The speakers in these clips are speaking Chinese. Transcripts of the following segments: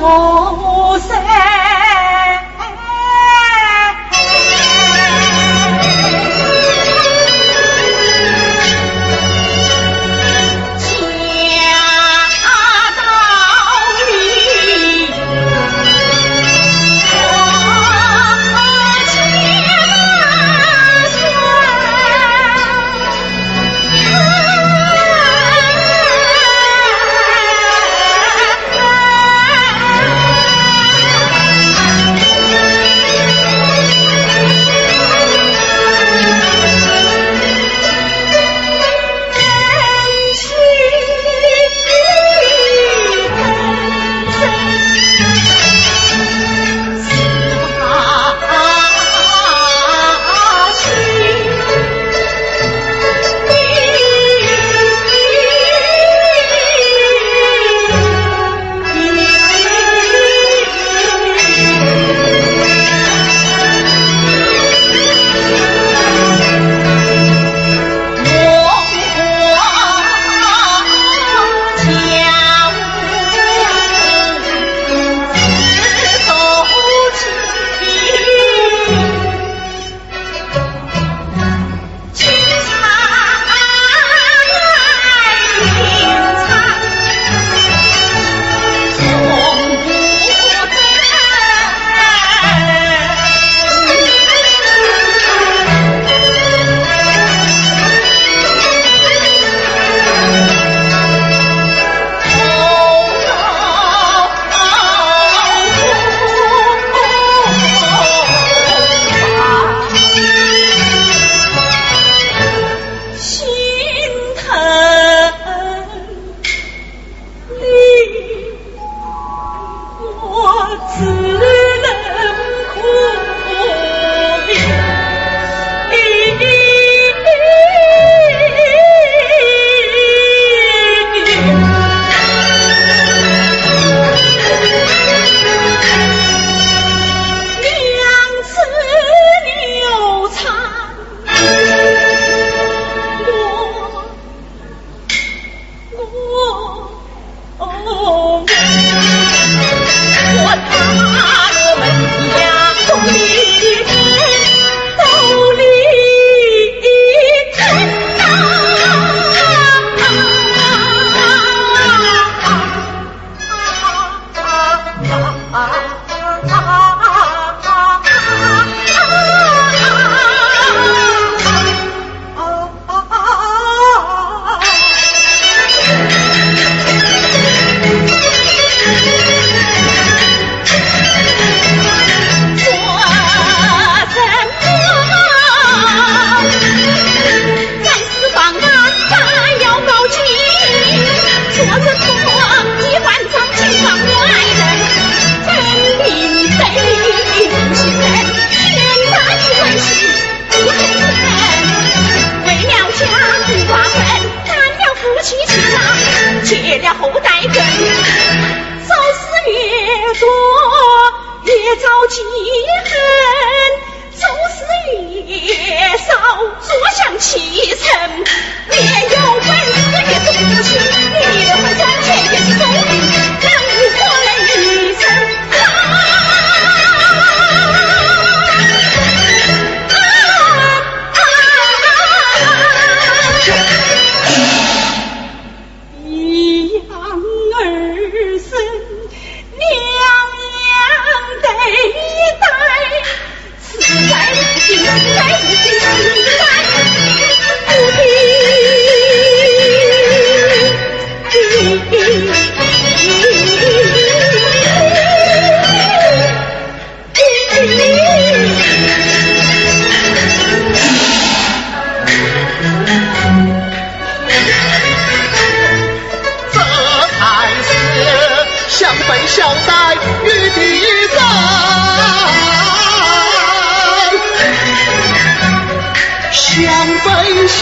我。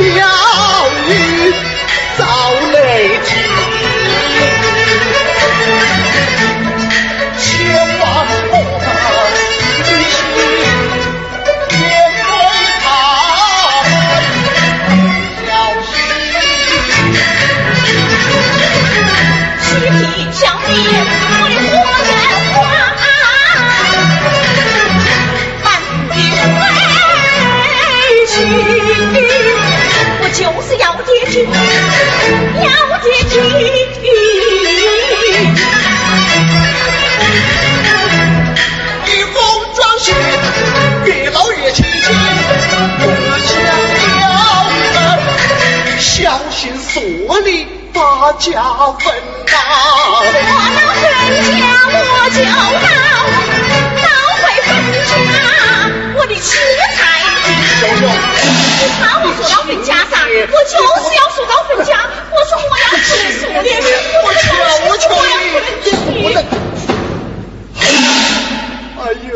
的把家分呐。我那分家我就到，到会分家，我的妻财。你怕我说到分家上，我就是要说到分家。我说我要吃素的，我求我求你，我能。哎呦，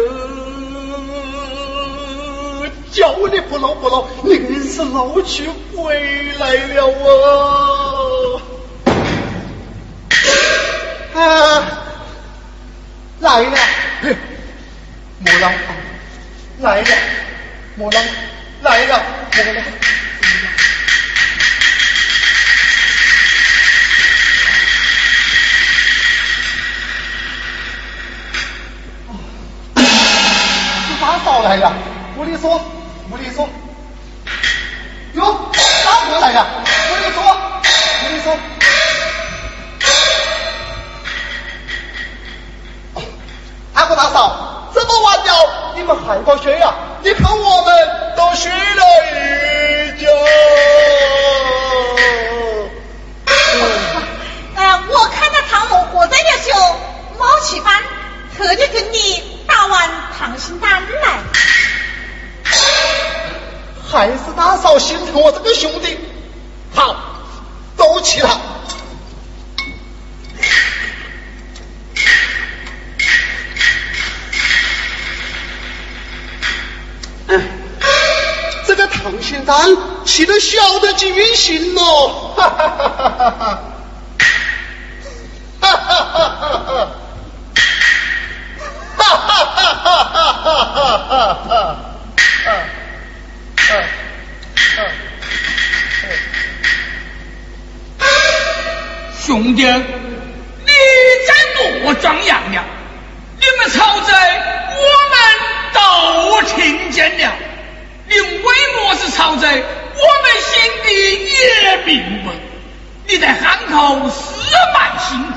叫你不搂不搂，硬是搂起回来了啊！啊，来了，莫浪，来了，莫浪，来了，莫浪。来了，屋里说，屋里说，大嫂，这么晚了，你们还不睡呀？你看我们都睡了一觉。哎，我看到唐某活在了酒，猫起饭，特地跟你。打碗溏心蛋来，还是大嫂心疼我这个兄弟。好，都起来。个溏心蛋起的小得几运行哦，哈哈哈哈哈哈，哈哈哈哈哈。兄弟，你在诺装洋洋，你们曹贼我们都听见了。你为么是曹贼，我们心里也明白。你在汉口是蛮辛苦。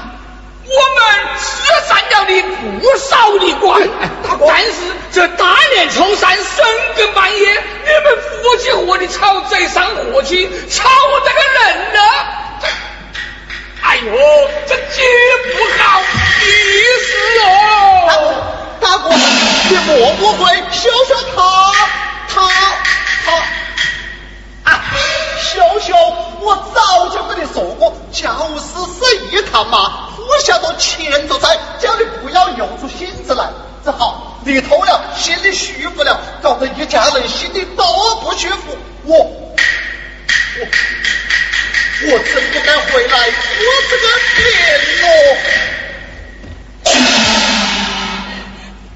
我们是占了你不少的官，但是这大年初三深更半夜，你们夫妻和的吵贼上火气，吵这个人呢？哎呦，这绝不好意思哦！大哥，你莫不会笑笑他他？笑笑，我早就跟你说过，教师是一趟马。我下都钱都在，叫你不要用出性子来。只好你偷了，心里舒服了，搞得一家人心里都不舒服。我我我真不敢回来，我这个脸哦！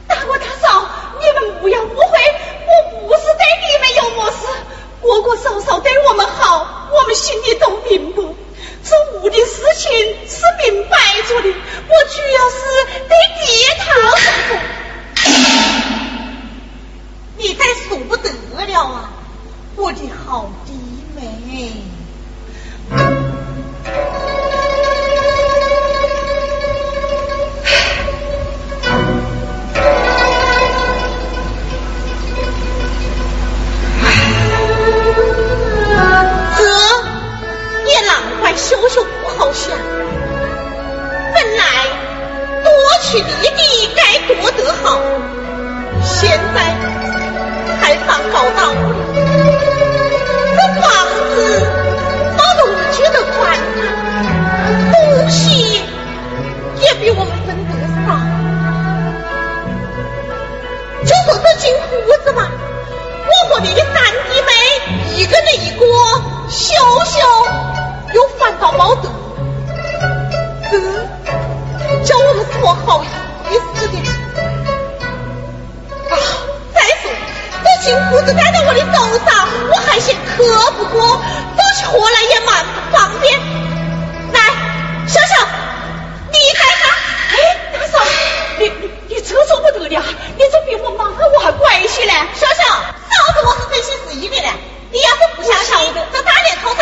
大哥大嫂，你们不要误会，我不是对你们有么事，哥哥嫂嫂对我们好，我们心里都明白。这屋的事情是明摆着的，我主要是对地套上做。你该舍不得了啊，我的好弟妹。羞羞不好想，本来多取一地该多得好，现在还放高档，分得少，就说这金胡子吧，我和你的三弟妹一个人一个，羞羞。又反倒没得，这叫我们多好意思的。啊，再说这金胡子戴在我的手上，我还嫌磕不过，走起活来也蛮。呀你总比我妈我还乖些呢小小嫂子我是真心实意的呢你要是不相信就打脸偷